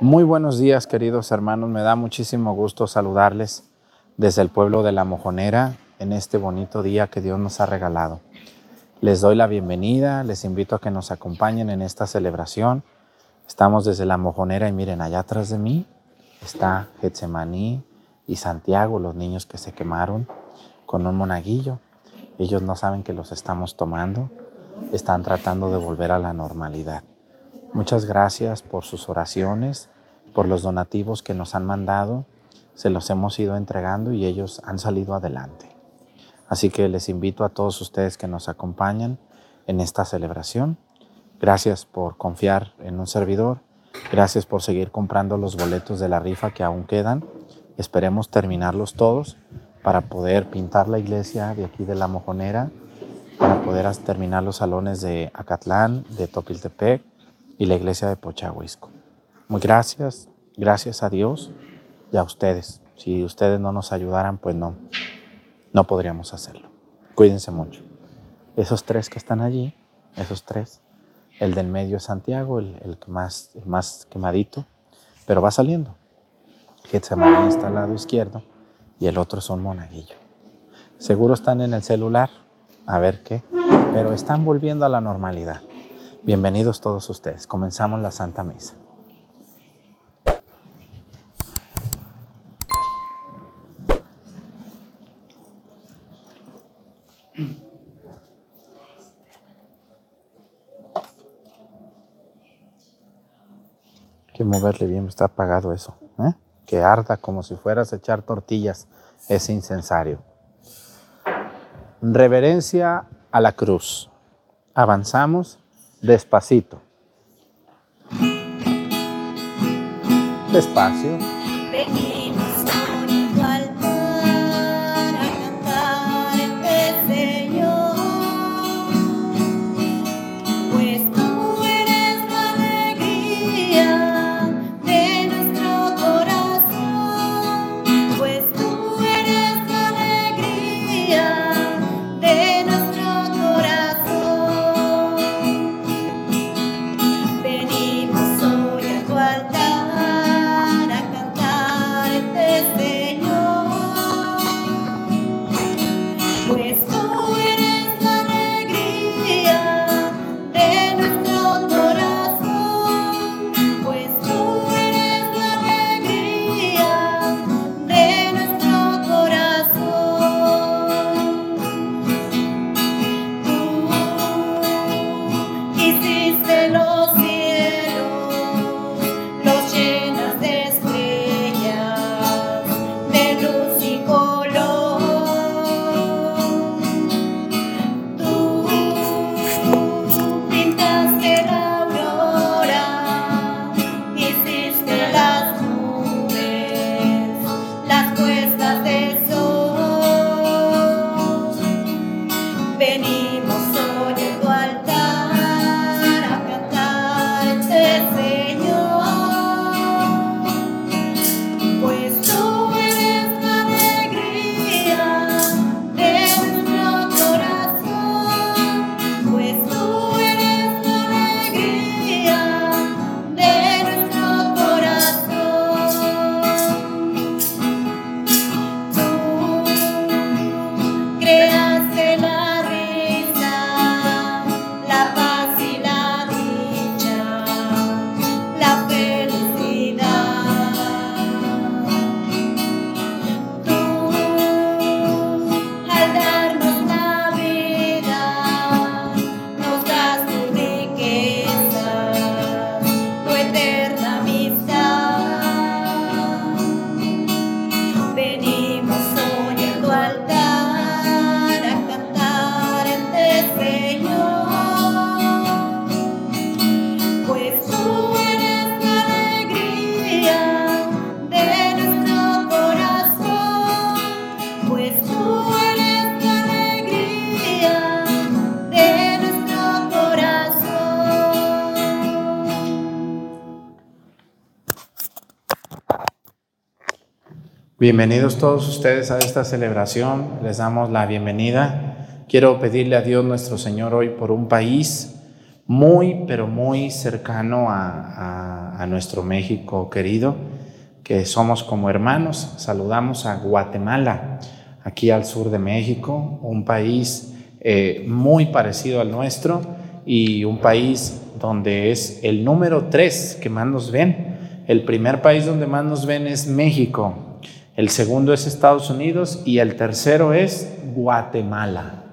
Muy buenos días, queridos hermanos. Me da muchísimo gusto saludarles desde el pueblo de La Mojonera en este bonito día que Dios nos ha regalado. Les doy la bienvenida, les invito a que nos acompañen en esta celebración. Estamos desde La Mojonera y miren, allá atrás de mí está Getsemaní y Santiago, los niños que se quemaron con un monaguillo. Ellos no saben que los estamos tomando, están tratando de volver a la normalidad. Muchas gracias por sus oraciones, por los donativos que nos han mandado. Se los hemos ido entregando y ellos han salido adelante. Así que les invito a todos ustedes que nos acompañan en esta celebración. Gracias por confiar en un servidor. Gracias por seguir comprando los boletos de la rifa que aún quedan. Esperemos terminarlos todos para poder pintar la iglesia de aquí de La Mojonera, para poder terminar los salones de Acatlán, de Topiltepec y la iglesia de Pochahuisco. Muy gracias, gracias a Dios y a ustedes. Si ustedes no nos ayudaran, pues no, no podríamos hacerlo. Cuídense mucho. Esos tres que están allí, esos tres, el del medio es Santiago, el, que más, el más quemadito, pero va saliendo. Getsemaní está al lado izquierdo y el otro es un monaguillo. Seguro están en el celular, a ver qué, pero están volviendo a la normalidad. Bienvenidos todos ustedes. Comenzamos la Santa Misa. que moverle bien, está apagado eso. ¿eh? Que arda como si fueras a echar tortillas. Es incensario. Reverencia a la cruz. Avanzamos despacito. Despacio. Bienvenidos todos ustedes a esta celebración. Les damos la bienvenida. Quiero pedirle a Dios nuestro Señor hoy por un país, muy, pero muy cercano a, nuestro México querido, que somos como hermanos. Saludamos a Guatemala, aquí al sur de México, un país eh, muy parecido al nuestro y un país donde es el número tres que más nos ven. El primer país donde más nos ven es México, el segundo es Estados Unidos y el tercero es Guatemala.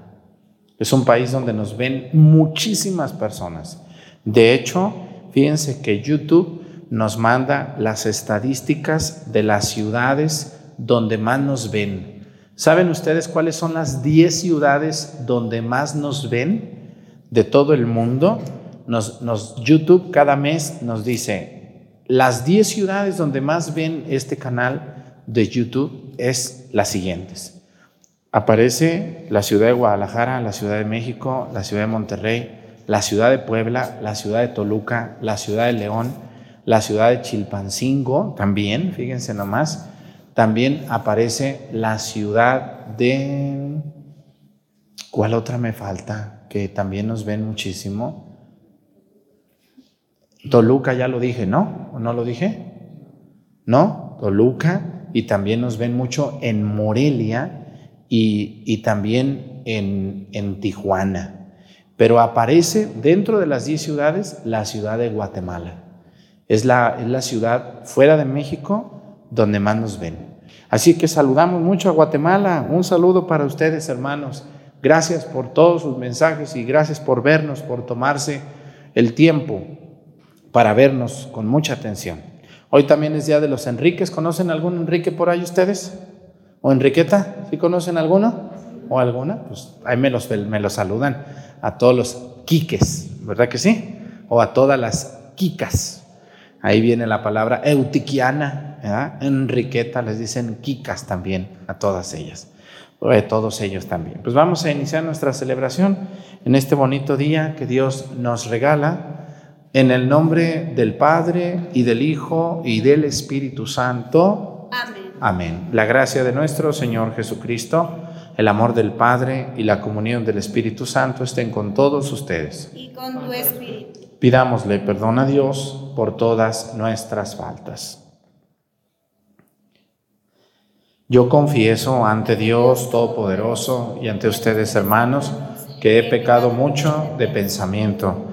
Es un país donde nos ven muchísimas personas. De hecho, fíjense que YouTube nos manda las estadísticas de las ciudades donde más nos ven. ¿Saben ustedes cuáles son las 10 ciudades donde más nos ven de todo el mundo? YouTube cada mes nos dice, las 10 ciudades donde más ven este canal de YouTube es las siguientes. Aparece la ciudad de Guadalajara, la ciudad de México, la ciudad de Monterrey, la ciudad de Puebla, la ciudad de Toluca, la ciudad de León, la ciudad de Chilpancingo, también, fíjense nomás, también aparece la ciudad de... ¿Cuál otra me falta? Que también nos ven muchísimo. Toluca ya lo dije, ¿no? ¿O no lo dije? ¿No? Toluca y también nos ven mucho en Morelia y, también en, en, Tijuana. Pero aparece dentro de las 10 ciudades la ciudad de Guatemala. Es la, es la ciudad fuera de México donde más nos ven. Así que saludamos mucho a Guatemala. Un saludo para ustedes, hermanos. Gracias por todos sus mensajes y gracias por vernos, por tomarse el tiempo para vernos con mucha atención. Hoy también es Día de los Enriques. ¿Conocen algún Enrique por ahí ustedes? ¿O Enriqueta? ¿Sí conocen alguno? ¿O alguna? Pues ahí me los, saludan a todos los quiques, ¿verdad que sí? O a todas las quicas. Ahí viene la palabra eutiquiana, ¿verdad? Enriqueta, les dicen quicas también a todas ellas, a todos ellos también. Pues vamos a iniciar nuestra celebración en este bonito día que Dios nos regala, en el nombre del Padre y del Hijo y del Espíritu Santo. Amén. Amén. La gracia de nuestro Señor Jesucristo, el amor del Padre y la comunión del Espíritu Santo estén con todos ustedes. Y con tu Espíritu. Pidámosle perdón a Dios por todas nuestras faltas. Yo confieso ante Dios Todopoderoso y ante ustedes, hermanos, que he pecado mucho de pensamiento,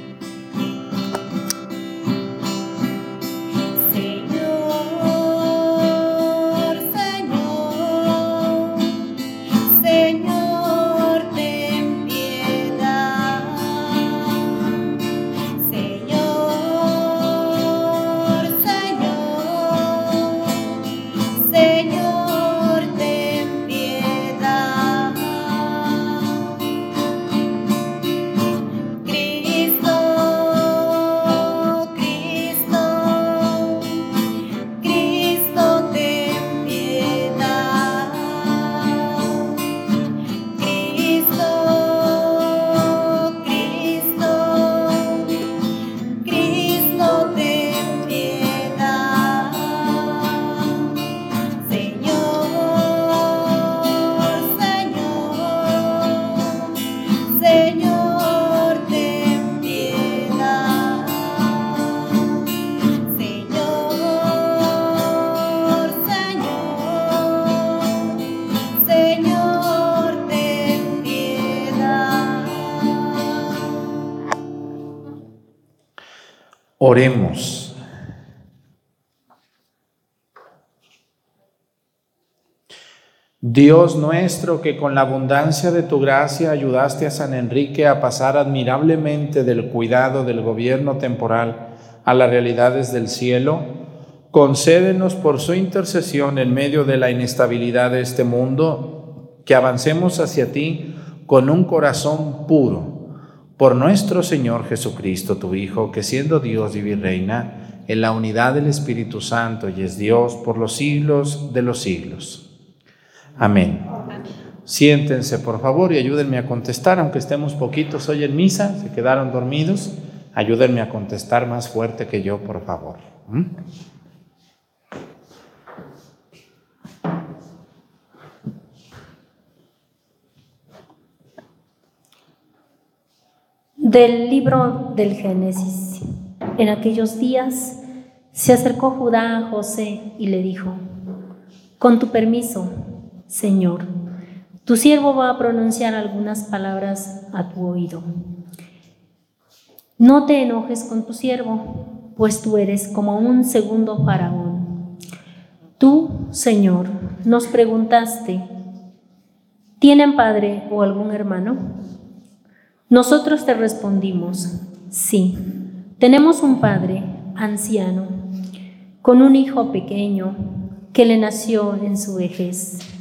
Dios nuestro, que con la abundancia de tu gracia ayudaste a San Enrique a pasar admirablemente del cuidado del gobierno temporal a las realidades del cielo, concédenos por su intercesión en medio de la inestabilidad de este mundo, que avancemos hacia ti con un corazón puro por nuestro Señor Jesucristo, tu Hijo, que siendo Dios y Virreina, en la unidad del Espíritu Santo y es Dios por los siglos de los siglos. Amén. Siéntense, por favor, y ayúdenme a contestar, aunque estemos poquitos hoy en misa, se quedaron dormidos, ayúdenme a contestar más fuerte que yo, por favor. ¿Mm? Del libro del Génesis. En aquellos días se acercó Judá a José y le dijo, con tu permiso, Señor, tu siervo va a pronunciar algunas palabras a tu oído. No te enojes con tu siervo, pues tú eres como un segundo faraón. Tú, Señor, nos preguntaste, ¿tienen padre o algún hermano? Nosotros te respondimos, sí, tenemos un padre anciano, con un hijo pequeño que le nació en su vejez.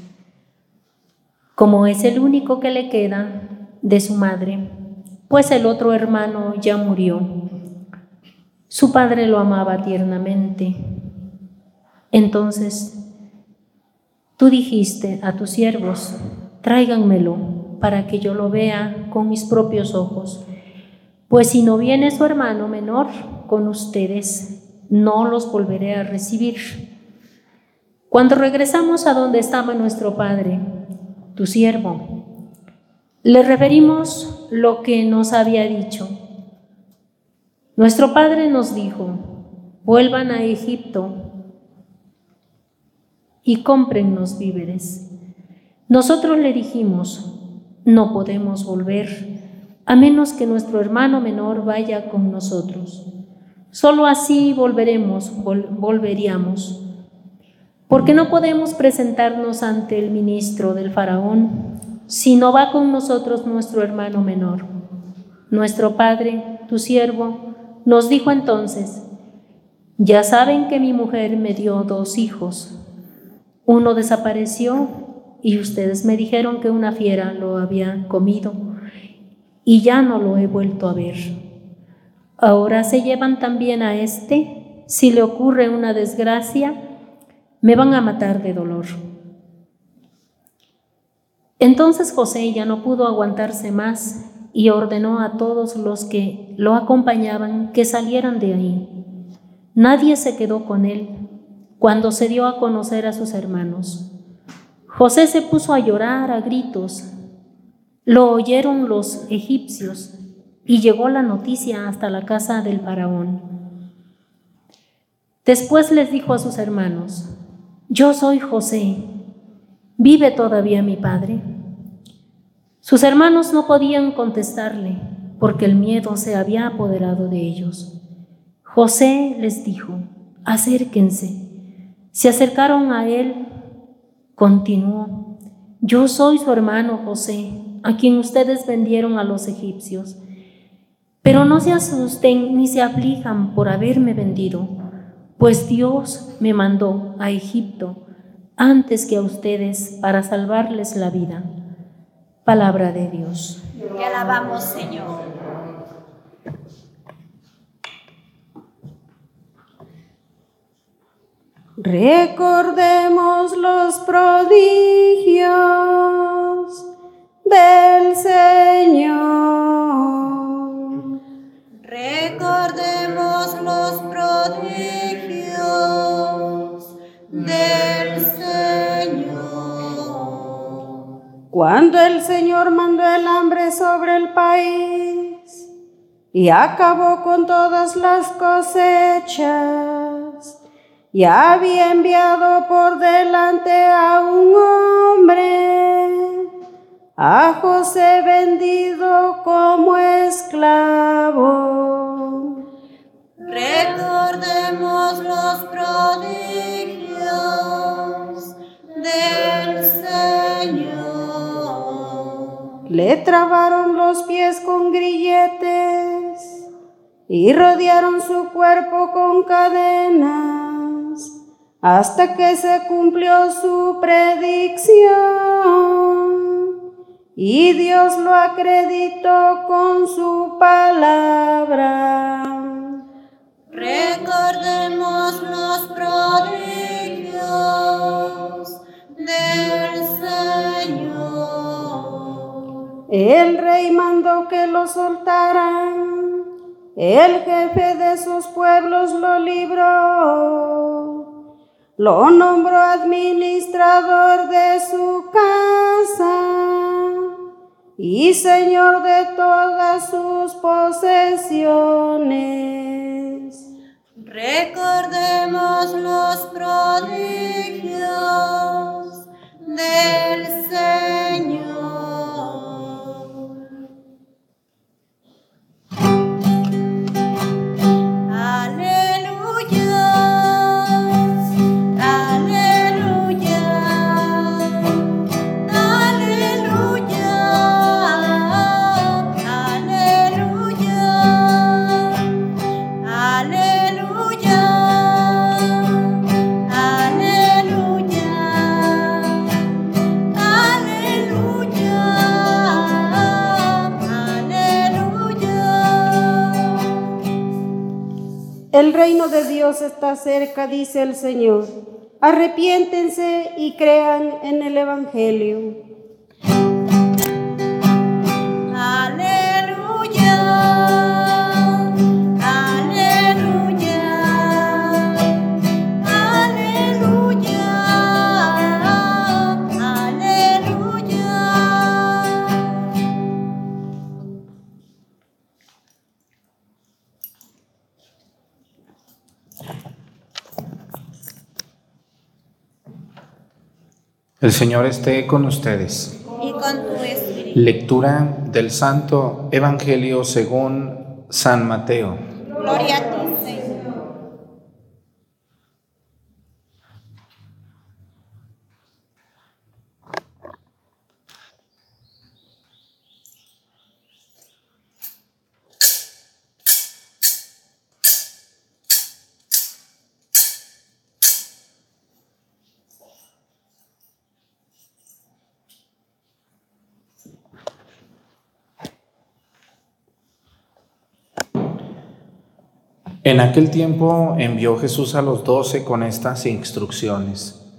Como es el único que le queda de su madre, pues el otro hermano ya murió. Su padre lo amaba tiernamente. Entonces, tú dijiste a tus siervos, tráiganmelo para que yo lo vea con mis propios ojos. Pues si no viene su hermano menor con ustedes, no los volveré a recibir. Cuando regresamos a donde estaba nuestro Padre, tu siervo, le referimos lo que nos había dicho. Nuestro Padre nos dijo, vuelvan a Egipto y cómprennos víveres. Nosotros le dijimos, no podemos volver a menos que nuestro hermano menor vaya con nosotros. Solo así volveremos, volveríamos. Porque no podemos presentarnos ante el ministro del faraón si no va con nosotros nuestro hermano menor. Nuestro padre, tu siervo, nos dijo entonces, ya saben que mi mujer me dio dos hijos. Uno desapareció y ustedes me dijeron que una fiera lo había comido y ya no lo he vuelto a ver. Ahora se llevan también a este, si le ocurre una desgracia, me van a matar de dolor. Entonces José ya no pudo aguantarse más y ordenó a todos los que lo acompañaban que salieran de ahí. Nadie se quedó con él cuando se dio a conocer a sus hermanos. José se puso a llorar a gritos. Lo oyeron los egipcios y llegó la noticia hasta la casa del faraón. Después les dijo a sus hermanos, yo soy José, ¿vive todavía mi padre? Sus hermanos no podían contestarle porque el miedo se había apoderado de ellos. José les dijo, acérquense. Se acercaron a él Continuó, yo soy su hermano José, a quien ustedes vendieron a los egipcios. Pero no se asusten ni se aflijan por haberme vendido, pues Dios me mandó a Egipto antes que a ustedes para salvarles la vida. Palabra de Dios. Te alabamos, Señor. Recordemos los prodigios del Señor. Recordemos los prodigios del Señor. Cuando el Señor mandó el hambre sobre el país y acabó con todas las cosechas ya había enviado por delante a un hombre, a José vendido como esclavo. Recordemos los prodigios del Señor. Le trabaron los pies con grilletes y rodearon su cuerpo con cadenas hasta que se cumplió su predicción y Dios lo acreditó con su palabra. Recordemos los Señor. El rey mandó que lo soltaran, el jefe de sus pueblos lo libró, lo nombró administrador de su casa y señor de todas sus posesiones. Recordemos los prodigios del Dios está cerca, dice el Señor. Arrepiéntense y crean en el Evangelio. El Señor esté con ustedes. Y con tu espíritu. Lectura del Santo Evangelio según San Mateo. Gloria En aquel tiempo envió Jesús a los doce con estas instrucciones.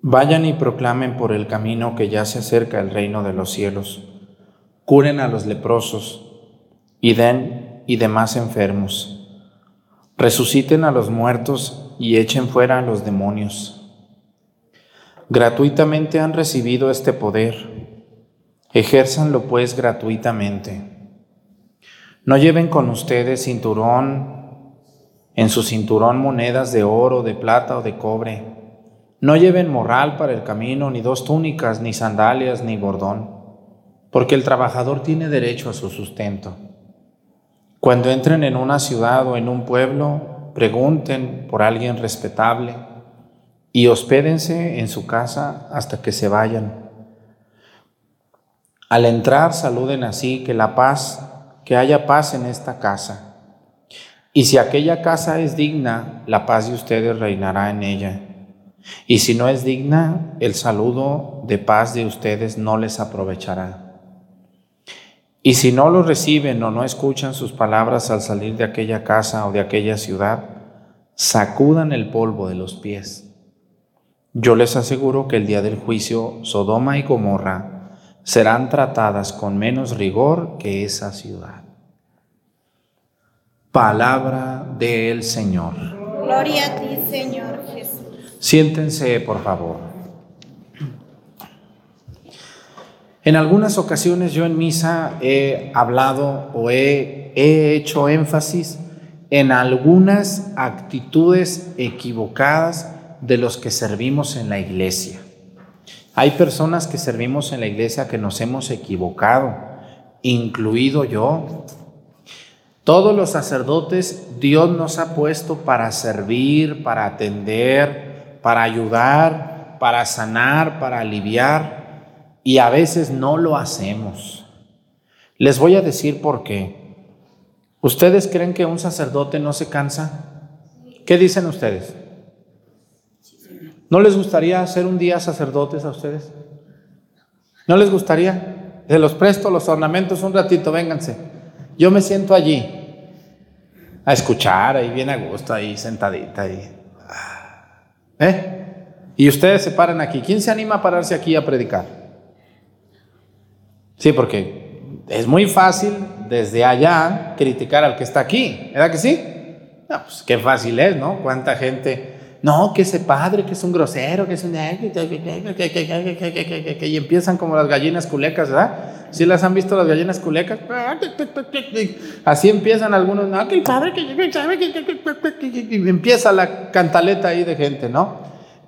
Vayan y proclamen por el camino que ya se acerca el reino de los cielos. Curen a los leprosos y den y demás enfermos. Resuciten a los muertos y echen fuera a los demonios. Gratuitamente han recibido este poder. Ejérzanlo pues gratuitamente. No lleven con ustedes cinturón, en su cinturón monedas de oro, de plata o de cobre. No lleven morral para el camino, ni dos túnicas, ni sandalias, ni bordón, porque el trabajador tiene derecho a su sustento. Cuando entren en una ciudad o en un pueblo, pregunten por alguien respetable y hospédense en su casa hasta que se vayan. Al entrar, saluden así, que la paz, que haya paz en esta casa. Y si aquella casa es digna, la paz de ustedes reinará en ella. Y si no es digna, el saludo de paz de ustedes no les aprovechará. Y si no lo reciben o no escuchan sus palabras al salir de aquella casa o de aquella ciudad, sacudan el polvo de los pies. Yo les aseguro que el día del juicio, Sodoma y Gomorra serán tratadas con menos rigor que esa ciudad. Palabra del Señor. Gloria a ti, Señor Jesús. Siéntense, por favor. En algunas ocasiones yo en misa he hablado o he, he hecho énfasis en algunas actitudes equivocadas de los que servimos en la iglesia. Hay personas que servimos en la iglesia que nos hemos equivocado, incluido yo. Todos los sacerdotes Dios nos ha puesto para servir, para atender, para ayudar, para sanar, para aliviar, y a veces no lo hacemos. Les voy a decir por qué. ¿Ustedes creen que un sacerdote no se cansa? ¿Qué dicen ustedes? ¿No les gustaría hacer un día sacerdotes a ustedes? ¿No les gustaría? Se los presto los ornamentos un ratito, vénganse. Yo me siento allí. A escuchar ahí bien a gusto, ahí sentadita. Ahí. ¿Eh? Y ustedes se paran aquí. ¿Quién se anima a pararse aquí a predicar? Sí, porque es muy fácil desde allá criticar al que está aquí. ¿Verdad que sí? No, pues qué fácil es, ¿no? Cuánta gente. No, que ese padre, que es un grosero, que es un. Y empiezan como las gallinas culecas, ¿verdad? ¿Sí las han visto las gallinas culecas? Así empiezan algunos. No, que el padre, que. Y empieza la cantaleta ahí de gente, ¿no?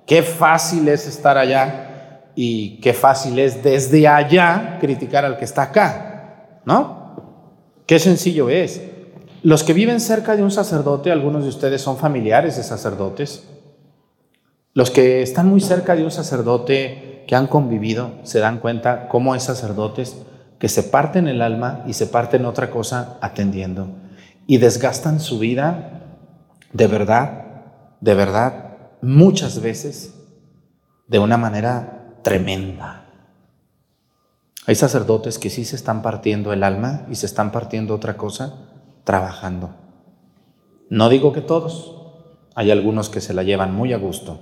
Qué fácil es estar allá y qué fácil es desde allá criticar al que está acá, ¿no? Qué sencillo es. Los que viven cerca de un sacerdote, algunos de ustedes son familiares de sacerdotes, los que están muy cerca de un sacerdote que han convivido se dan cuenta cómo hay sacerdotes que se parten el alma y se parten otra cosa atendiendo y desgastan su vida de verdad, de verdad, muchas veces de una manera tremenda. Hay sacerdotes que sí se están partiendo el alma y se están partiendo otra cosa trabajando. No digo que todos, hay algunos que se la llevan muy a gusto,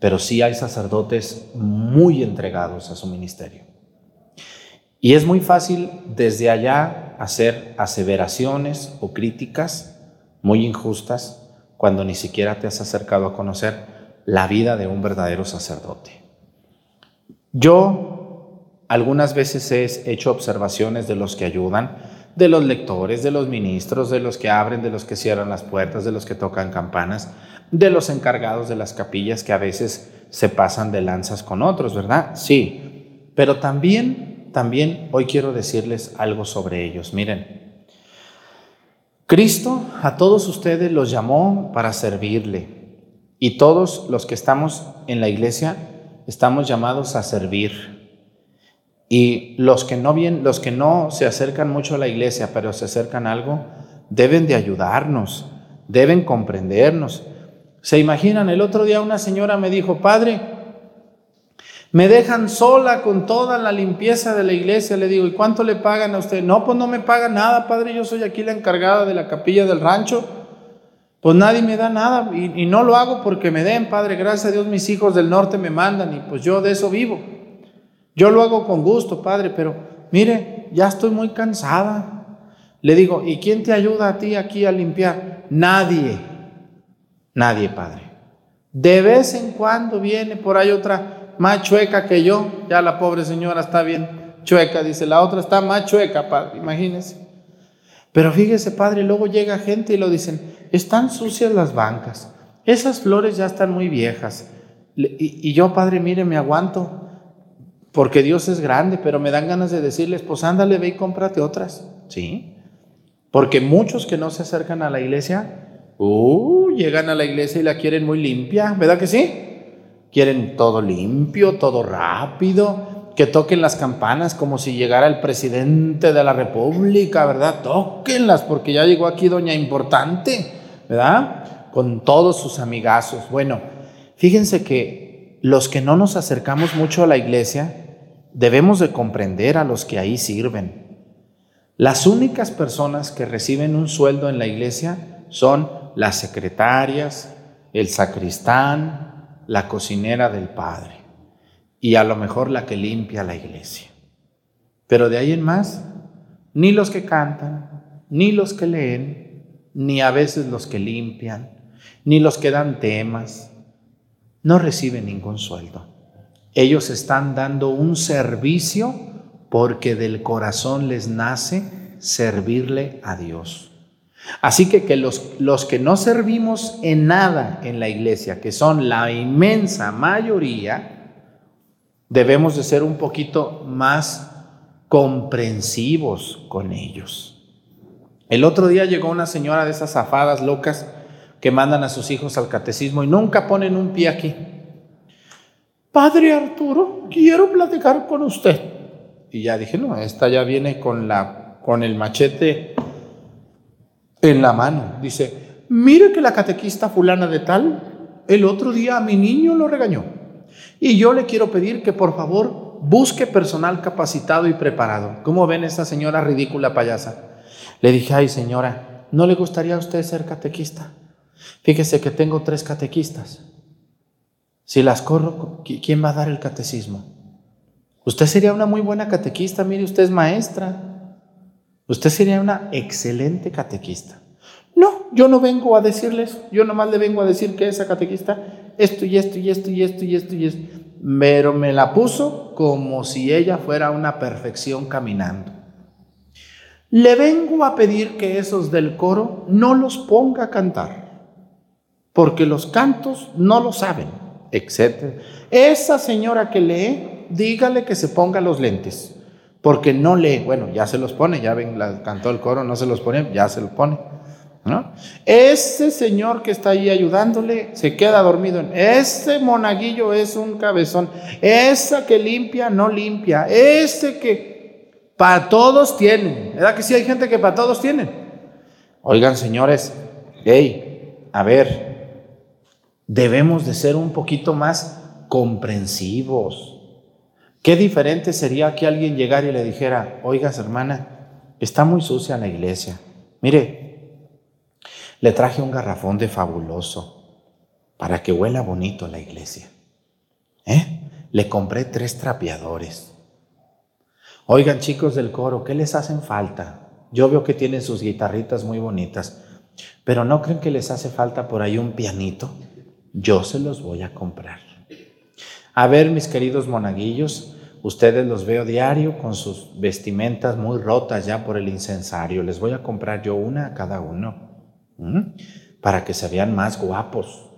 pero sí hay sacerdotes muy entregados a su ministerio. Y es muy fácil desde allá hacer aseveraciones o críticas muy injustas cuando ni siquiera te has acercado a conocer la vida de un verdadero sacerdote. Yo algunas veces he hecho observaciones de los que ayudan, de los lectores, de los ministros, de los que abren, de los que cierran las puertas, de los que tocan campanas, de los encargados de las capillas que a veces se pasan de lanzas con otros, ¿verdad? Sí, pero también, también hoy quiero decirles algo sobre ellos. Miren, Cristo a todos ustedes los llamó para servirle y todos los que estamos en la iglesia estamos llamados a servir. Y los que no bien, los que no se acercan mucho a la iglesia, pero se acercan a algo, deben de ayudarnos, deben comprendernos. ¿Se imaginan? El otro día una señora me dijo, "Padre, me dejan sola con toda la limpieza de la iglesia." Le digo, "¿Y cuánto le pagan a usted?" "No, pues no me pagan nada, Padre, yo soy aquí la encargada de la capilla del rancho." Pues nadie me da nada y, y no lo hago porque me den, Padre. Gracias a Dios mis hijos del norte me mandan y pues yo de eso vivo. Yo lo hago con gusto, Padre, pero mire, ya estoy muy cansada. Le digo, ¿y quién te ayuda a ti aquí a limpiar? Nadie, nadie, Padre. De vez en cuando viene por ahí otra más chueca que yo, ya la pobre señora está bien chueca, dice, la otra está más chueca, Padre, imagínese. Pero fíjese, Padre, luego llega gente y lo dicen, están sucias las bancas, esas flores ya están muy viejas. Y, y yo, Padre, mire, me aguanto, porque Dios es grande, pero me dan ganas de decirles, pues ándale, ve y cómprate otras. Sí. Porque muchos que no se acercan a la iglesia, uh, llegan a la iglesia y la quieren muy limpia, ¿verdad que sí? Quieren todo limpio, todo rápido, que toquen las campanas como si llegara el presidente de la República, ¿verdad? Tóquenlas porque ya llegó aquí doña importante, ¿verdad? Con todos sus amigazos. Bueno, fíjense que los que no nos acercamos mucho a la iglesia, debemos de comprender a los que ahí sirven. Las únicas personas que reciben un sueldo en la iglesia son las secretarias, el sacristán, la cocinera del Padre y a lo mejor la que limpia la iglesia. Pero de ahí en más, ni los que cantan, ni los que leen, ni a veces los que limpian, ni los que dan temas, no reciben ningún sueldo. Ellos están dando un servicio porque del corazón les nace servirle a Dios. Así que, que los, los que no servimos en nada en la iglesia, que son la inmensa mayoría, debemos de ser un poquito más comprensivos con ellos. El otro día llegó una señora de esas zafadas locas que mandan a sus hijos al catecismo y nunca ponen un pie aquí. Padre Arturo, quiero platicar con usted. Y ya dije, no, esta ya viene con, la, con el machete en la mano. Dice, mire que la catequista fulana de tal, el otro día a mi niño lo regañó. Y yo le quiero pedir que por favor busque personal capacitado y preparado. ¿Cómo ven esta señora ridícula payasa? Le dije, ay señora, ¿no le gustaría a usted ser catequista? Fíjese que tengo tres catequistas. Si las corro, ¿quién va a dar el catecismo? Usted sería una muy buena catequista, mire, usted es maestra. Usted sería una excelente catequista. No, yo no vengo a decirles, yo nomás le vengo a decir que esa catequista, esto y esto y esto y esto y esto y esto. Pero me la puso como si ella fuera una perfección caminando. Le vengo a pedir que esos del coro no los ponga a cantar, porque los cantos no lo saben, etc. Esa señora que lee, dígale que se ponga los lentes, porque no lee. Bueno, ya se los pone, ya ven, la, cantó el coro, no se los pone, ya se los pone. ¿No? Ese señor que está ahí ayudándole se queda dormido. Ese monaguillo es un cabezón. Esa que limpia, no limpia. Ese que para todos tienen. ¿Verdad que sí hay gente que para todos tienen? Oigan, señores, hey, a ver, debemos de ser un poquito más comprensivos. Qué diferente sería que alguien llegara y le dijera, oigas hermana, está muy sucia la iglesia. Mire, le traje un garrafón de fabuloso para que huela bonito la iglesia. ¿Eh? Le compré tres trapeadores. Oigan chicos del coro, ¿qué les hacen falta? Yo veo que tienen sus guitarritas muy bonitas, pero ¿no creen que les hace falta por ahí un pianito? Yo se los voy a comprar. A ver, mis queridos monaguillos, ustedes los veo diario con sus vestimentas muy rotas ya por el incensario. Les voy a comprar yo una a cada uno para que se vean más guapos.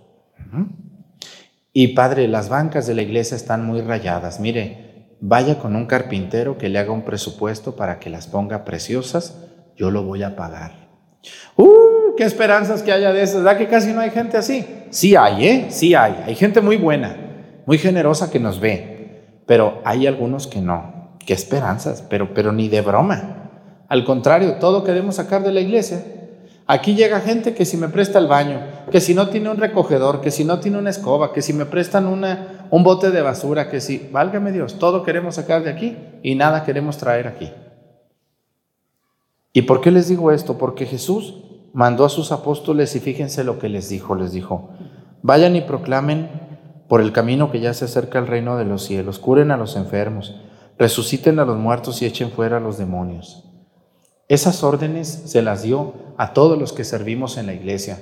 Y padre, las bancas de la iglesia están muy rayadas. Mire, vaya con un carpintero que le haga un presupuesto para que las ponga preciosas. Yo lo voy a pagar. ¡Uh! ¡Qué esperanzas que haya de esas! ¿Verdad que casi no hay gente así? Sí hay, ¿eh? Sí hay. Hay gente muy buena, muy generosa que nos ve. Pero hay algunos que no. ¡Qué esperanzas! Pero, pero ni de broma. Al contrario, todo queremos sacar de la iglesia Aquí llega gente que si me presta el baño, que si no tiene un recogedor, que si no tiene una escoba, que si me prestan una, un bote de basura, que si, válgame Dios, todo queremos sacar de aquí y nada queremos traer aquí. ¿Y por qué les digo esto? Porque Jesús mandó a sus apóstoles y fíjense lo que les dijo, les dijo, vayan y proclamen por el camino que ya se acerca al reino de los cielos, curen a los enfermos, resuciten a los muertos y echen fuera a los demonios. Esas órdenes se las dio a todos los que servimos en la iglesia.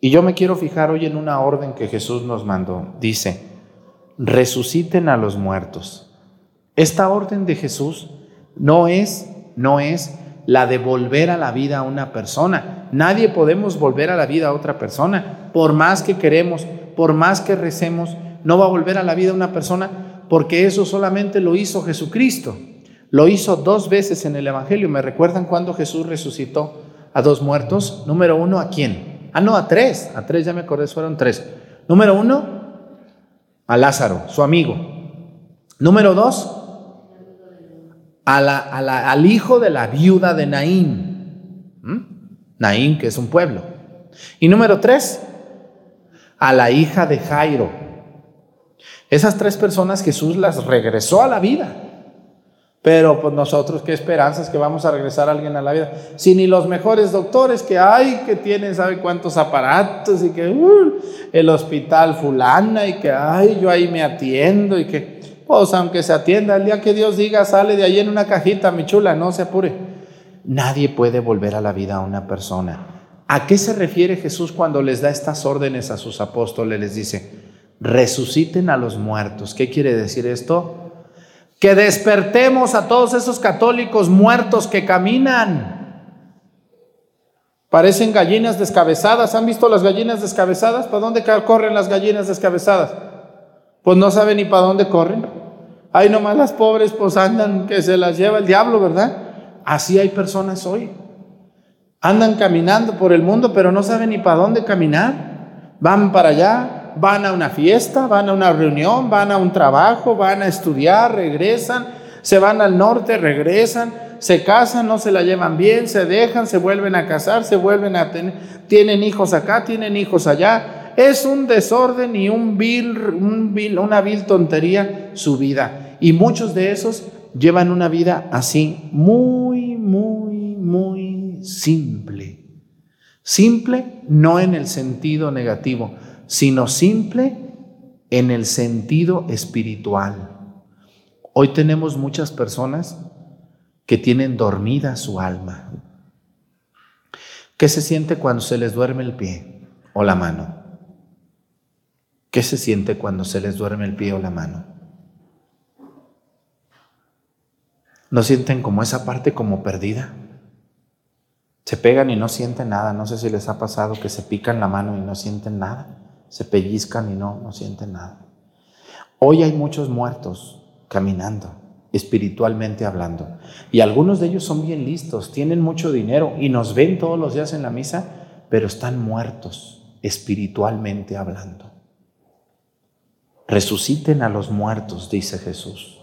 Y yo me quiero fijar hoy en una orden que Jesús nos mandó. Dice, resuciten a los muertos. Esta orden de Jesús no es, no es la de volver a la vida a una persona. Nadie podemos volver a la vida a otra persona. Por más que queremos, por más que recemos, no va a volver a la vida una persona porque eso solamente lo hizo Jesucristo. Lo hizo dos veces en el Evangelio. ¿Me recuerdan cuando Jesús resucitó a dos muertos? Número uno, ¿a quién? Ah, no, a tres. A tres, ya me acordé, fueron tres. Número uno, a Lázaro, su amigo. Número dos, al hijo de la viuda de Naín. ¿Mm? Naín, que es un pueblo. Y número tres, a la hija de Jairo. Esas tres personas Jesús las regresó a la vida. Pero pues nosotros qué esperanzas que vamos a regresar a alguien a la vida. Si ni los mejores doctores que hay, que tienen sabe cuántos aparatos y que uh, el hospital fulana y que ay, yo ahí me atiendo y que pues aunque se atienda el día que Dios diga sale de ahí en una cajita, mi chula, no se apure. Nadie puede volver a la vida a una persona. ¿A qué se refiere Jesús cuando les da estas órdenes a sus apóstoles? Les dice, resuciten a los muertos. ¿Qué quiere decir esto? que despertemos a todos esos católicos muertos que caminan. Parecen gallinas descabezadas. ¿Han visto las gallinas descabezadas? ¿Para dónde corren las gallinas descabezadas? Pues no saben ni para dónde corren. Hay nomás las pobres, pues andan que se las lleva el diablo, ¿verdad? Así hay personas hoy. Andan caminando por el mundo, pero no saben ni para dónde caminar. Van para allá, van a una fiesta, van a una reunión, van a un trabajo, van a estudiar, regresan, se van al norte, regresan, se casan, no se la llevan bien, se dejan, se vuelven a casar, se vuelven a tener, tienen hijos acá, tienen hijos allá. Es un desorden y un vil, un vil, una vil tontería su vida. Y muchos de esos llevan una vida así, muy, muy, muy simple. Simple no en el sentido negativo, sino simple en el sentido espiritual. Hoy tenemos muchas personas que tienen dormida su alma. ¿Qué se siente cuando se les duerme el pie o la mano? ¿Qué se siente cuando se les duerme el pie o la mano? ¿No sienten como esa parte como perdida? Se pegan y no sienten nada. No sé si les ha pasado que se pican la mano y no sienten nada. Se pellizcan y no, no sienten nada. Hoy hay muchos muertos caminando, espiritualmente hablando. Y algunos de ellos son bien listos, tienen mucho dinero y nos ven todos los días en la misa, pero están muertos, espiritualmente hablando. Resuciten a los muertos, dice Jesús.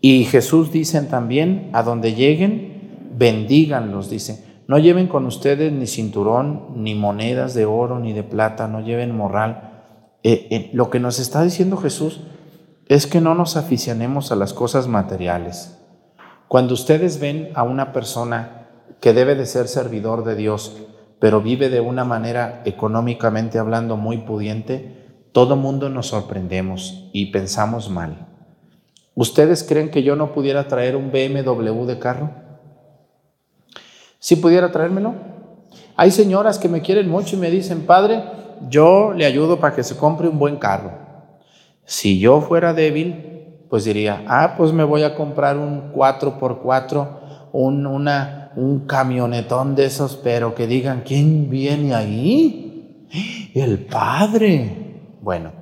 Y Jesús dice también, a donde lleguen, bendíganlos, dice. No lleven con ustedes ni cinturón, ni monedas de oro, ni de plata, no lleven morral. Eh, eh, lo que nos está diciendo Jesús es que no nos aficionemos a las cosas materiales. Cuando ustedes ven a una persona que debe de ser servidor de Dios, pero vive de una manera económicamente hablando muy pudiente, todo mundo nos sorprendemos y pensamos mal. ¿Ustedes creen que yo no pudiera traer un BMW de carro? ¿Sí pudiera traérmelo? Hay señoras que me quieren mucho y me dicen, padre, yo le ayudo para que se compre un buen carro. Si yo fuera débil, pues diría, ah, pues me voy a comprar un 4x4, un, una, un camionetón de esos, pero que digan, ¿quién viene ahí? El padre. Bueno,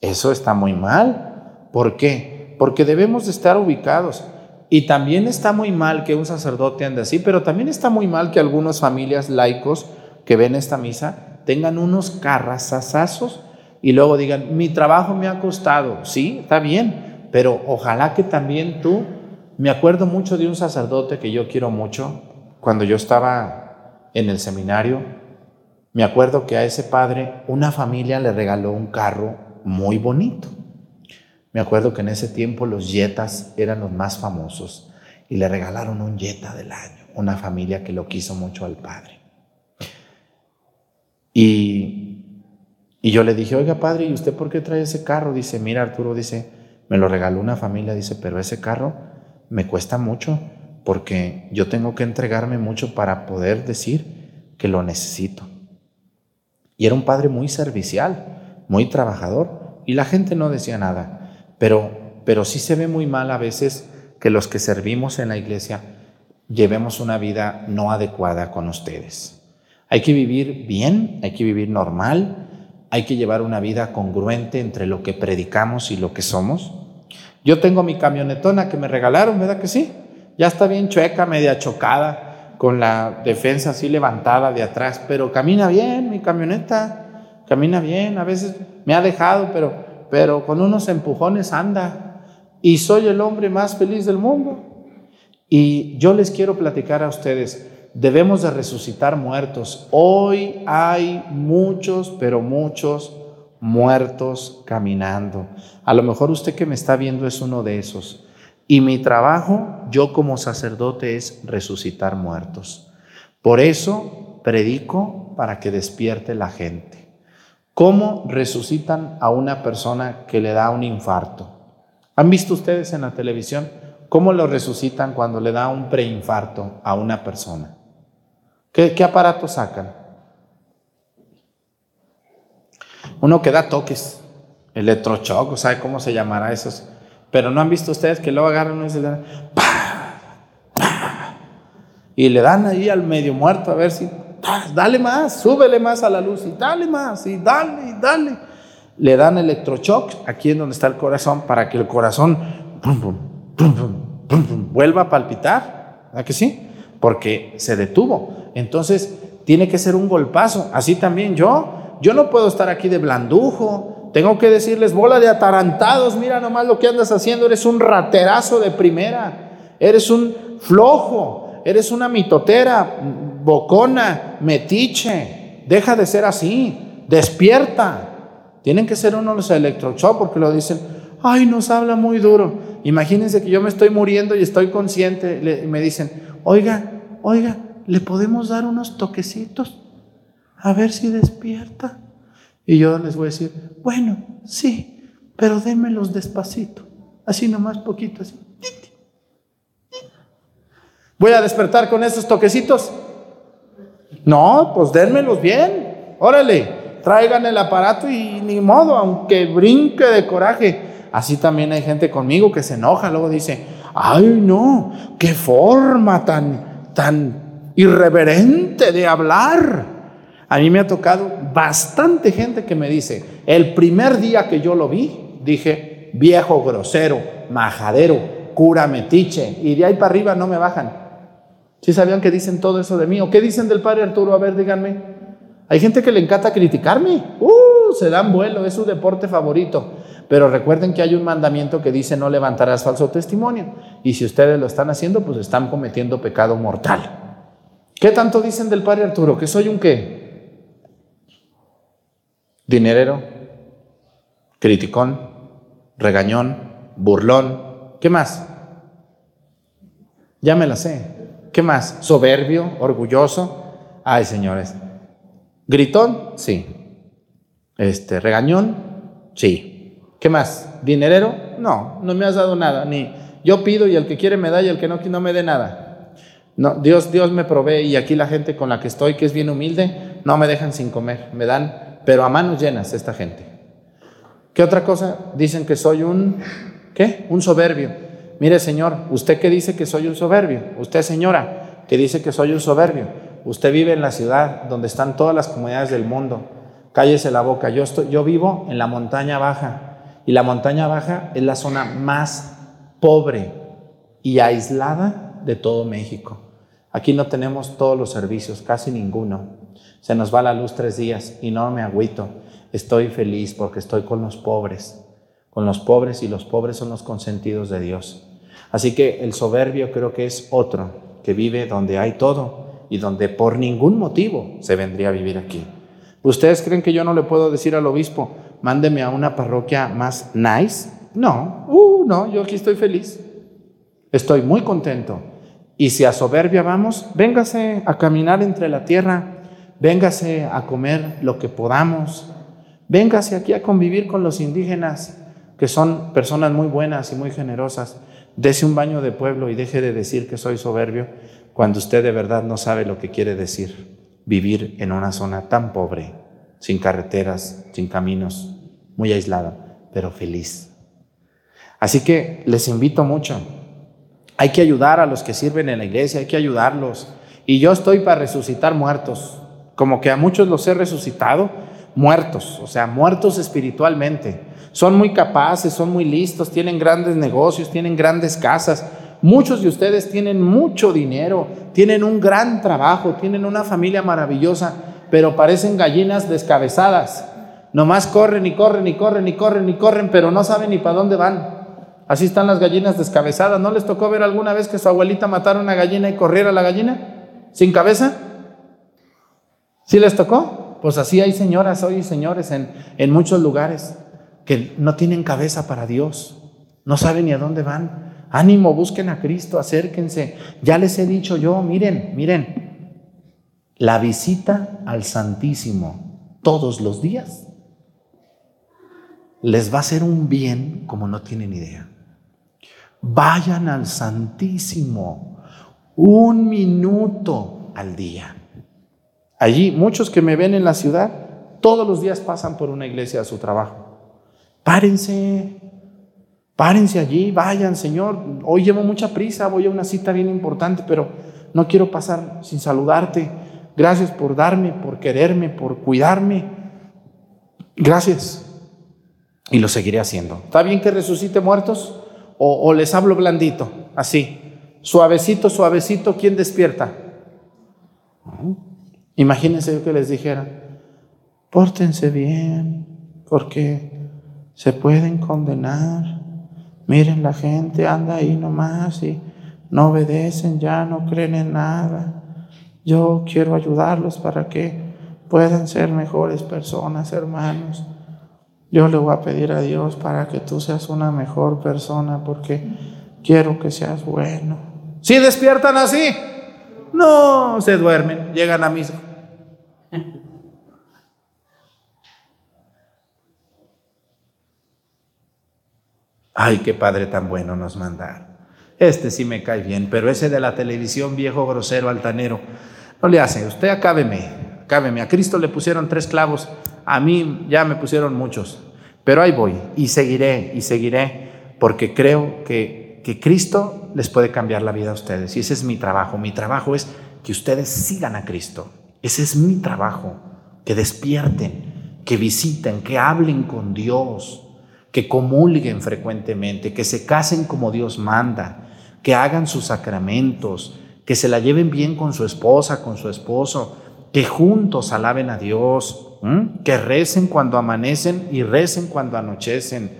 eso está muy mal. ¿Por qué? Porque debemos de estar ubicados. Y también está muy mal que un sacerdote ande así, pero también está muy mal que algunas familias laicos que ven esta misa tengan unos carrazazazos y luego digan, mi trabajo me ha costado. Sí, está bien, pero ojalá que también tú, me acuerdo mucho de un sacerdote que yo quiero mucho, cuando yo estaba en el seminario, me acuerdo que a ese padre una familia le regaló un carro muy bonito. Me acuerdo que en ese tiempo los Yetas eran los más famosos y le regalaron un Yeta del año, una familia que lo quiso mucho al padre. Y, y yo le dije, oiga padre, ¿y usted por qué trae ese carro? Dice, mira Arturo, dice, me lo regaló una familia, dice, pero ese carro me cuesta mucho porque yo tengo que entregarme mucho para poder decir que lo necesito. Y era un padre muy servicial, muy trabajador, y la gente no decía nada. Pero, pero sí se ve muy mal a veces que los que servimos en la iglesia llevemos una vida no adecuada con ustedes. Hay que vivir bien, hay que vivir normal, hay que llevar una vida congruente entre lo que predicamos y lo que somos. Yo tengo mi camionetona que me regalaron, ¿verdad que sí? Ya está bien chueca, media chocada, con la defensa así levantada de atrás, pero camina bien mi camioneta, camina bien, a veces me ha dejado, pero pero con unos empujones anda y soy el hombre más feliz del mundo. Y yo les quiero platicar a ustedes, debemos de resucitar muertos. Hoy hay muchos, pero muchos muertos caminando. A lo mejor usted que me está viendo es uno de esos. Y mi trabajo, yo como sacerdote, es resucitar muertos. Por eso predico para que despierte la gente. ¿Cómo resucitan a una persona que le da un infarto? ¿Han visto ustedes en la televisión cómo lo resucitan cuando le da un preinfarto a una persona? ¿Qué, aparato sacan? Uno que da toques, electrochoc, ¿sabe cómo se llamará esos? Pero no han visto ustedes que luego agarran y le dan, y le dan ahí al medio muerto a ver si dale más, súbele más a la luz y dale más y dale y dale. Le dan electrochoc aquí en donde está el corazón para que el corazón vuelva a palpitar. ¿Verdad que sí? Porque se detuvo. Entonces tiene que ser un golpazo. Así también yo, yo no puedo estar aquí de blandujo. Tengo que decirles, bola de atarantados, mira nomás lo que andas haciendo, eres un raterazo de primera, eres un flojo, eres una mitotera, bocona, metiche, deja de ser así, despierta. Tienen que ser uno los electrochocs porque lo dicen, ay, nos habla muy duro. Imagínense que yo me estoy muriendo y estoy consciente y me dicen, oiga, oiga, ¿le podemos dar unos toquecitos? A ver si despierta. Y yo les voy a decir, bueno, sí, pero démelos despacito, así nomás poquito, así. ¿Voy a despertar con esos toquecitos? No, pues dénmelos bien. Órale, traigan el aparato y ni modo, aunque brinque de coraje. Así también hay gente conmigo que se enoja, luego dice, ay no, qué forma tan, tan irreverente de hablar. A mí me ha tocado bastante gente que me dice, el primer día que yo lo vi, dije, viejo grosero, majadero, cura metiche, y de ahí para arriba no me bajan. ¿Sí sabían que dicen todo eso de mí? ¿O qué dicen del padre Arturo? A ver, díganme. Hay gente que le encanta criticarme. Uh, se dan vuelo, es su deporte favorito. Pero recuerden que hay un mandamiento que dice no levantarás falso testimonio. Y si ustedes lo están haciendo, pues están cometiendo pecado mortal. ¿Qué tanto dicen del padre Arturo? ¿Que soy un qué? Dinerero, criticón, regañón, burlón. ¿Qué más? Ya me la sé. ¿Qué más? Soberbio, orgulloso. Ay, señores. Gritón, sí. Este, regañón, sí. ¿Qué más? ¿Dinerero? No, no me has dado nada. Ni yo pido y el que quiere me da y el que no, no me dé nada. No, Dios, Dios me provee y aquí la gente con la que estoy, que es bien humilde, no me dejan sin comer. Me dan, pero a manos llenas esta gente. ¿Qué otra cosa? Dicen que soy un, ¿qué? Un soberbio. Mire, Señor, usted que dice que soy un soberbio, usted, señora, que dice que soy un soberbio, usted vive en la ciudad donde están todas las comunidades del mundo, cállese la boca. Yo, estoy, yo vivo en la montaña baja y la montaña baja es la zona más pobre y aislada de todo México. Aquí no tenemos todos los servicios, casi ninguno. Se nos va la luz tres días y no me agüito. Estoy feliz porque estoy con los pobres con los pobres y los pobres son los consentidos de Dios. Así que el soberbio creo que es otro que vive donde hay todo y donde por ningún motivo se vendría a vivir aquí. ¿Ustedes creen que yo no le puedo decir al obispo, mándeme a una parroquia más nice? No, uh, no, yo aquí estoy feliz. Estoy muy contento. Y si a soberbia vamos, véngase a caminar entre la tierra, véngase a comer lo que podamos, véngase aquí a convivir con los indígenas, que son personas muy buenas y muy generosas, dese un baño de pueblo y deje de decir que soy soberbio cuando usted de verdad no sabe lo que quiere decir vivir en una zona tan pobre, sin carreteras, sin caminos, muy aislada, pero feliz. Así que les invito mucho. Hay que ayudar a los que sirven en la iglesia, hay que ayudarlos. Y yo estoy para resucitar muertos, como que a muchos los he resucitado, muertos, o sea, muertos espiritualmente son muy capaces, son muy listos, tienen grandes negocios, tienen grandes casas. Muchos de ustedes tienen mucho dinero, tienen un gran trabajo, tienen una familia maravillosa, pero parecen gallinas descabezadas. Nomás corren y corren y corren y corren y corren, pero no saben ni para dónde van. Así están las gallinas descabezadas. ¿No les tocó ver alguna vez que su abuelita matara una gallina y corriera la gallina? ¿Sin cabeza? ¿Sí les tocó? Pues así hay señoras hoy y señores en, en muchos lugares que no tienen cabeza para Dios, no saben ni a dónde van. Ánimo, busquen a Cristo, acérquense. Ya les he dicho yo, miren, miren, la visita al Santísimo todos los días les va a hacer un bien como no tienen idea. Vayan al Santísimo un minuto al día. Allí, muchos que me ven en la ciudad, todos los días pasan por una iglesia a su trabajo. Párense, párense allí, vayan, Señor. Hoy llevo mucha prisa, voy a una cita bien importante, pero no quiero pasar sin saludarte. Gracias por darme, por quererme, por cuidarme. Gracias. Y lo seguiré haciendo. ¿Está bien que resucite muertos? O, les hablo blandito, así. Suavecito, suavecito, ¿quién despierta? Imagínense yo que les dijera, pórtense bien, porque se pueden condenar. Miren, la gente anda ahí nomás y no obedecen, ya no creen en nada. Yo quiero ayudarlos para que puedan ser mejores personas, hermanos. Yo le voy a pedir a Dios para que tú seas una mejor persona porque quiero que seas bueno. Si despiertan así, No, se duermen, llegan a misa. Ay, qué padre tan bueno nos mandaron. Este sí me cae bien, pero ese de la televisión, viejo, grosero, altanero, no le hace. Usted acábeme, acábeme. A Cristo le pusieron tres clavos, a mí ya me pusieron muchos, pero ahí voy y seguiré y seguiré porque creo que, que Cristo les puede cambiar la vida a ustedes. Y ese es mi trabajo. Mi trabajo es que ustedes sigan a Cristo. Ese es mi trabajo. Que despierten, que visiten, que hablen con Dios, que comulguen frecuentemente, que se casen como Dios manda, que hagan sus sacramentos, que se la lleven bien con su esposa, con su esposo, que juntos alaben a Dios, que recen cuando amanecen y recen cuando anochecen,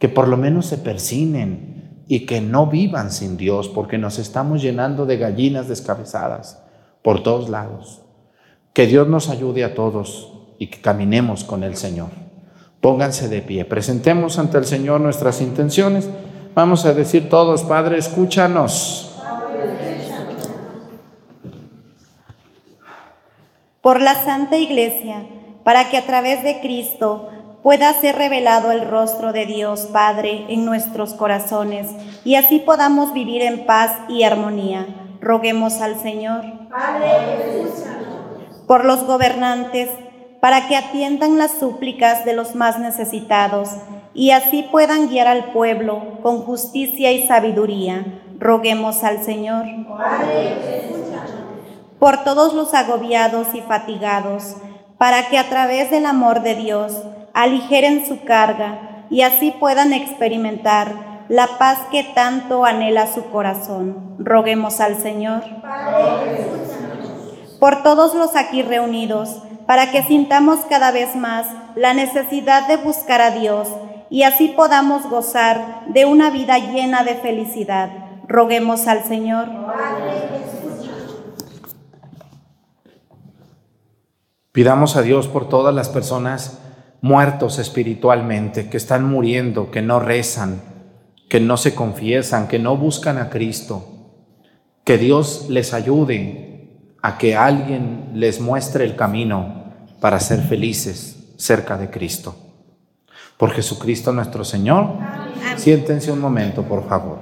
que por lo menos se persinen y que no vivan sin Dios, porque nos estamos llenando de gallinas descabezadas por todos lados. Que Dios nos ayude a todos y que caminemos con el Señor. Pónganse de pie, presentemos ante el Señor nuestras intenciones. Vamos a decir todos, Padre, escúchanos. Por la Santa Iglesia, para que a través de Cristo pueda ser revelado el rostro de Dios Padre en nuestros corazones y así podamos vivir en paz y armonía. Roguemos al Señor. Por los gobernantes, para que atiendan las súplicas de los más necesitados y así puedan guiar al pueblo con justicia y sabiduría. Roguemos al Señor. Por todos los agobiados y fatigados, para que a través del amor de Dios aligeren su carga y así puedan experimentar la paz que tanto anhela su corazón. Roguemos al Señor. Por todos los aquí reunidos, para que sintamos cada vez más la necesidad de buscar a Dios y así podamos gozar de una vida llena de felicidad. Roguemos al Señor. Pidamos a Dios por todas las personas muertos espiritualmente, que están muriendo, que no rezan, que no se confiesan, que no buscan a Cristo. Que Dios les ayude a que alguien les muestre el camino para ser felices cerca de Cristo. Por Jesucristo nuestro Señor. Siéntense un momento, por favor.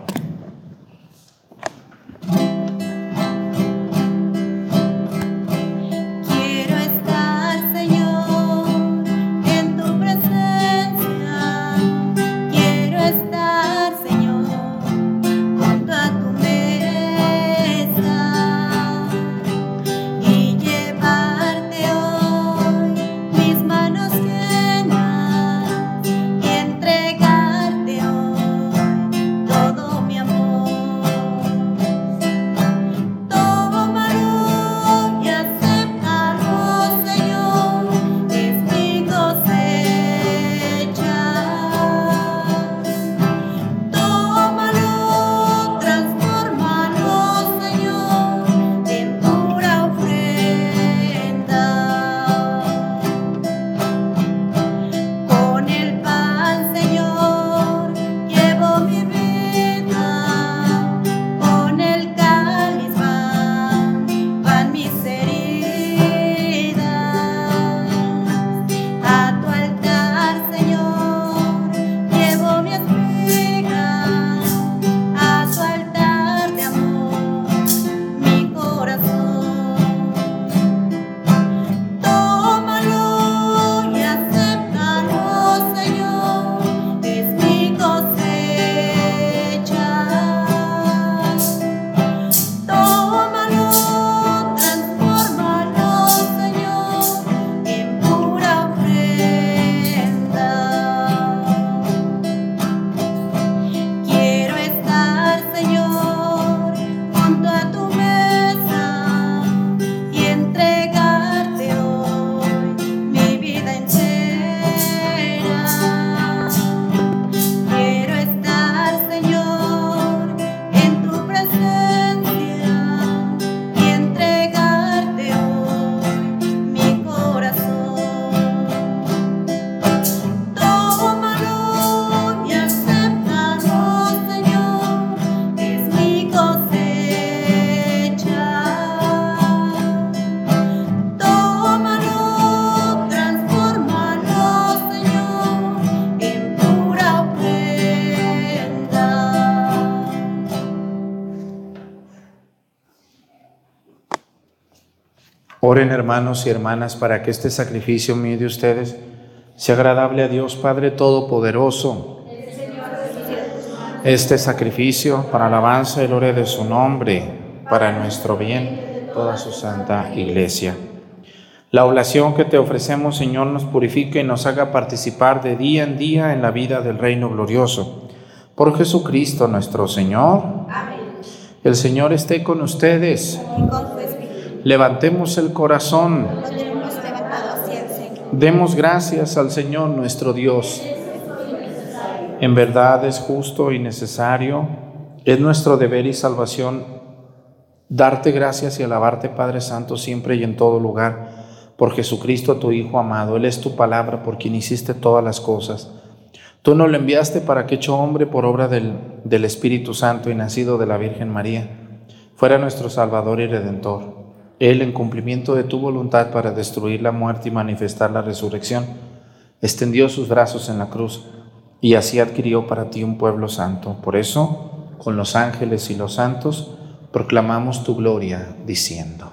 Hermanos y hermanas para que este sacrificio mío de ustedes sea agradable a Dios Padre Todopoderoso. Este sacrificio para alabanza y gloria de su nombre, para nuestro bien, toda su santa iglesia. La oblación que te ofrecemos, Señor, nos purifique y nos haga participar de día en día en la vida del reino glorioso. Por Jesucristo nuestro Señor. Amén. El Señor esté con ustedes. Levantemos el corazón. Demos gracias al Señor nuestro Dios. En verdad es justo y necesario, es nuestro deber y salvación darte gracias y alabarte Padre Santo siempre y en todo lugar por Jesucristo tu Hijo amado. Él es tu palabra por quien hiciste todas las cosas. Tú nos lo enviaste para que hecho hombre por obra del, del Espíritu Santo y nacido de la Virgen María, fuera nuestro Salvador y Redentor él, en cumplimiento de tu voluntad para destruir la muerte y manifestar la resurrección, extendió sus brazos en la cruz y así adquirió para ti un pueblo santo. Por eso, con los ángeles y los santos, proclamamos tu gloria, diciendo.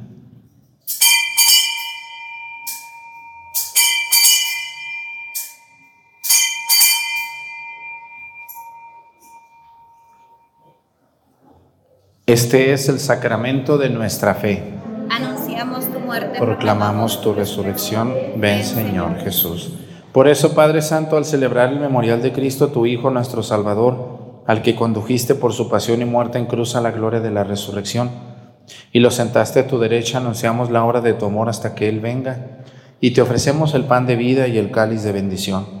Este es el sacramento de nuestra fe. Anunciamos tu muerte. Proclamamos tu resurrección. Ven, Señor Jesús. Por eso, Padre Santo, al celebrar el memorial de Cristo, tu Hijo, nuestro Salvador, al que condujiste por su pasión y muerte en cruz a la gloria de la resurrección, y lo sentaste a tu derecha, anunciamos la hora de tu amor hasta que Él venga, y te ofrecemos el pan de vida y el cáliz de bendición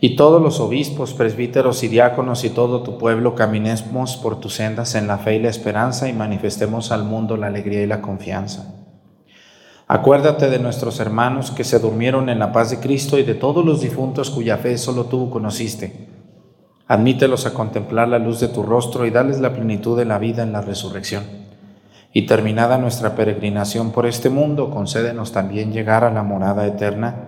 y todos los obispos, presbíteros y diáconos y todo tu pueblo caminemos por tus sendas en la fe y la esperanza y manifestemos al mundo la alegría y la confianza. Acuérdate de nuestros hermanos que se durmieron en la paz de Cristo y de todos los difuntos cuya fe solo tú conociste. Admítelos a contemplar la luz de tu rostro y dales la plenitud de la vida en la resurrección. Y terminada nuestra peregrinación por este mundo, concédenos también llegar a la morada eterna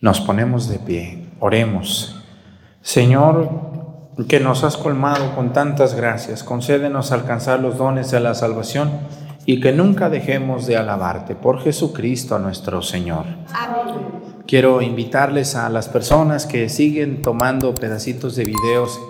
Nos ponemos de pie, oremos. Señor, que nos has colmado con tantas gracias, concédenos alcanzar los dones de la salvación y que nunca dejemos de alabarte por Jesucristo nuestro Señor. Amén. Quiero invitarles a las personas que siguen tomando pedacitos de videos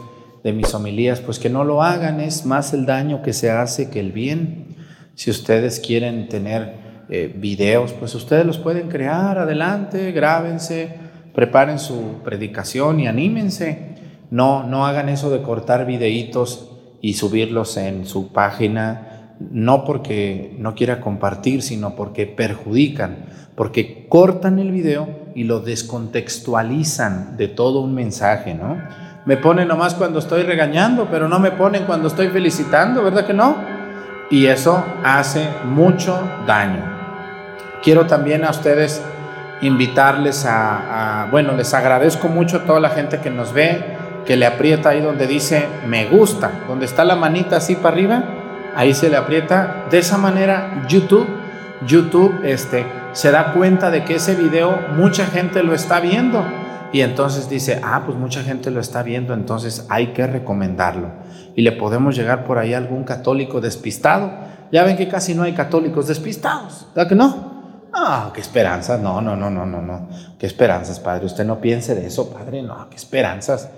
de mis homilías, pues que no lo hagan, es más el daño que se hace que el bien. Si ustedes quieren tener eh, videos, pues ustedes los pueden crear, adelante, grábense, preparen su predicación y anímense. No, no hagan eso de cortar videitos y subirlos en su página, no porque no quiera compartir, sino porque perjudican, porque cortan el video y lo descontextualizan de todo un mensaje, ¿no? Me ponen nomás cuando estoy regañando, pero no me ponen cuando estoy felicitando, ¿verdad que no? Y eso hace mucho daño. Quiero también a ustedes invitarles a, bueno, les agradezco mucho a toda la gente que nos ve, que le aprieta ahí donde dice me gusta, donde está la manita así para arriba, ahí se le aprieta. De esa manera YouTube, YouTube este, se da cuenta de que ese video mucha gente lo está viendo y entonces dice, ah, pues mucha gente lo está viendo, entonces hay que recomendarlo. Y le podemos llegar por ahí a algún católico despistado. Ya ven que casi no hay católicos despistados, ¿verdad que no? Ah, qué esperanzas, no, no, no, no, no, no. Qué esperanzas, Padre. Usted no piense de eso, Padre, no, qué esperanzas.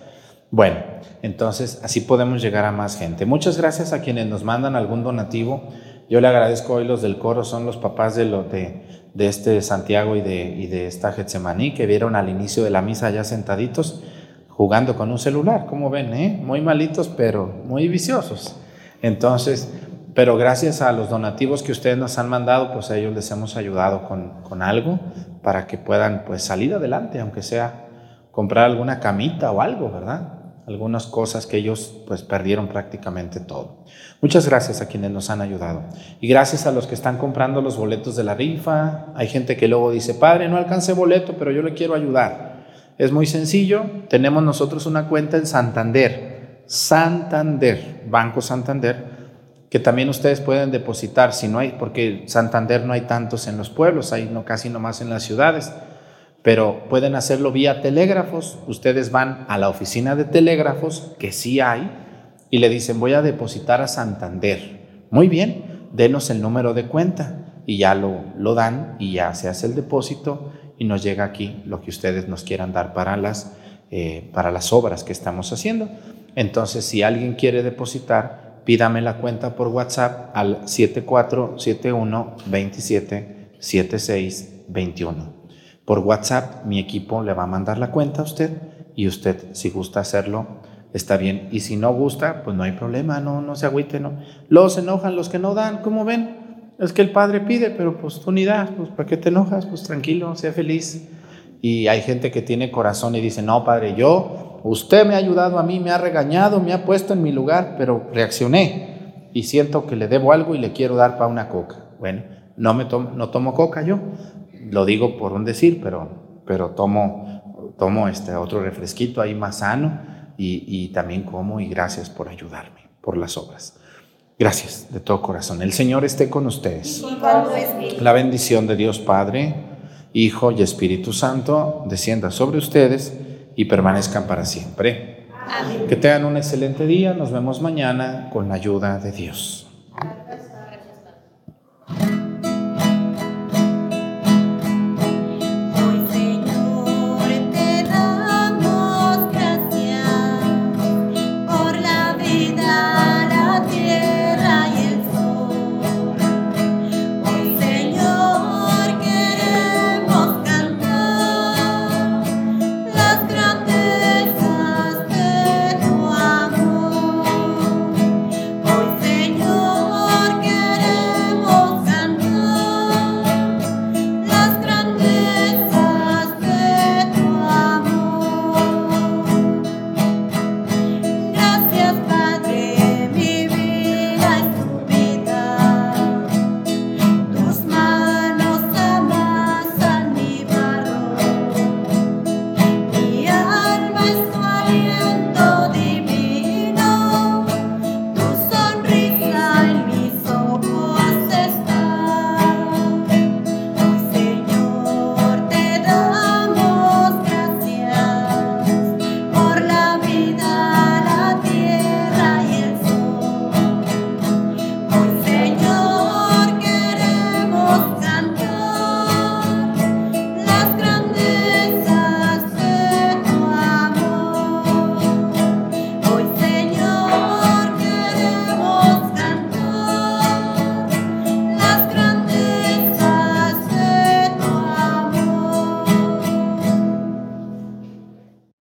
Bueno, entonces así podemos llegar a más gente. Muchas gracias a quienes nos mandan algún donativo. Yo le agradezco hoy los del coro, son los papás de, lo, de, de este Santiago y de, y de esta Getsemaní que vieron al inicio de la misa ya sentaditos jugando con un celular, como ven, ¿eh? muy malitos, pero muy viciosos. Entonces, pero gracias a los donativos que ustedes nos han mandado, pues a ellos les hemos ayudado con, algo para que puedan pues salir adelante, aunque sea comprar alguna camita o algo, ¿verdad? Algunas cosas que ellos pues perdieron prácticamente todo. Muchas gracias a quienes nos han ayudado. Y gracias a los que están comprando los boletos de la rifa. Hay gente que luego dice, padre, no alcancé boleto, pero yo le quiero ayudar. Es muy sencillo. Tenemos nosotros una cuenta en Santander. Santander, Banco Santander que también ustedes pueden depositar, si no hay, porque Santander no hay tantos en los pueblos, hay no, casi nomás en las ciudades, pero pueden hacerlo vía telégrafos. Ustedes van a la oficina de telégrafos, que sí hay, y le dicen, voy a depositar a Santander. Muy bien, denos el número de cuenta y ya lo, lo dan y ya se hace el depósito y nos llega aquí lo que ustedes nos quieran dar para las, eh, para las obras que estamos haciendo. Entonces, si alguien quiere depositar, pídame la cuenta por WhatsApp al 7471 27 Por WhatsApp mi equipo le va a mandar la cuenta a usted y usted si gusta hacerlo está bien y si no gusta pues no hay problema, no no se agüite, no. Se enojan los que no dan, ¿cómo ven? Es que el padre pide, pero pues tú ni das, pues ¿para qué te enojas? Pues tranquilo, sea feliz. Y hay gente que tiene corazón y dice, "No, padre, yo Usted me ha ayudado a mí, me ha regañado, me ha puesto en mi lugar, pero reaccioné y siento que le debo algo y le quiero dar para una coca. Bueno, no, me tomo, no tomo coca yo, lo digo por un decir, pero, pero tomo, tomo este otro refresquito ahí más sano y, y también como y gracias por ayudarme, por las obras. Gracias de todo corazón. El Señor esté con ustedes. La bendición de Dios Padre, Hijo y Espíritu Santo descienda sobre ustedes y permanezcan para siempre. Que tengan un excelente día. Nos vemos mañana con la ayuda de Dios.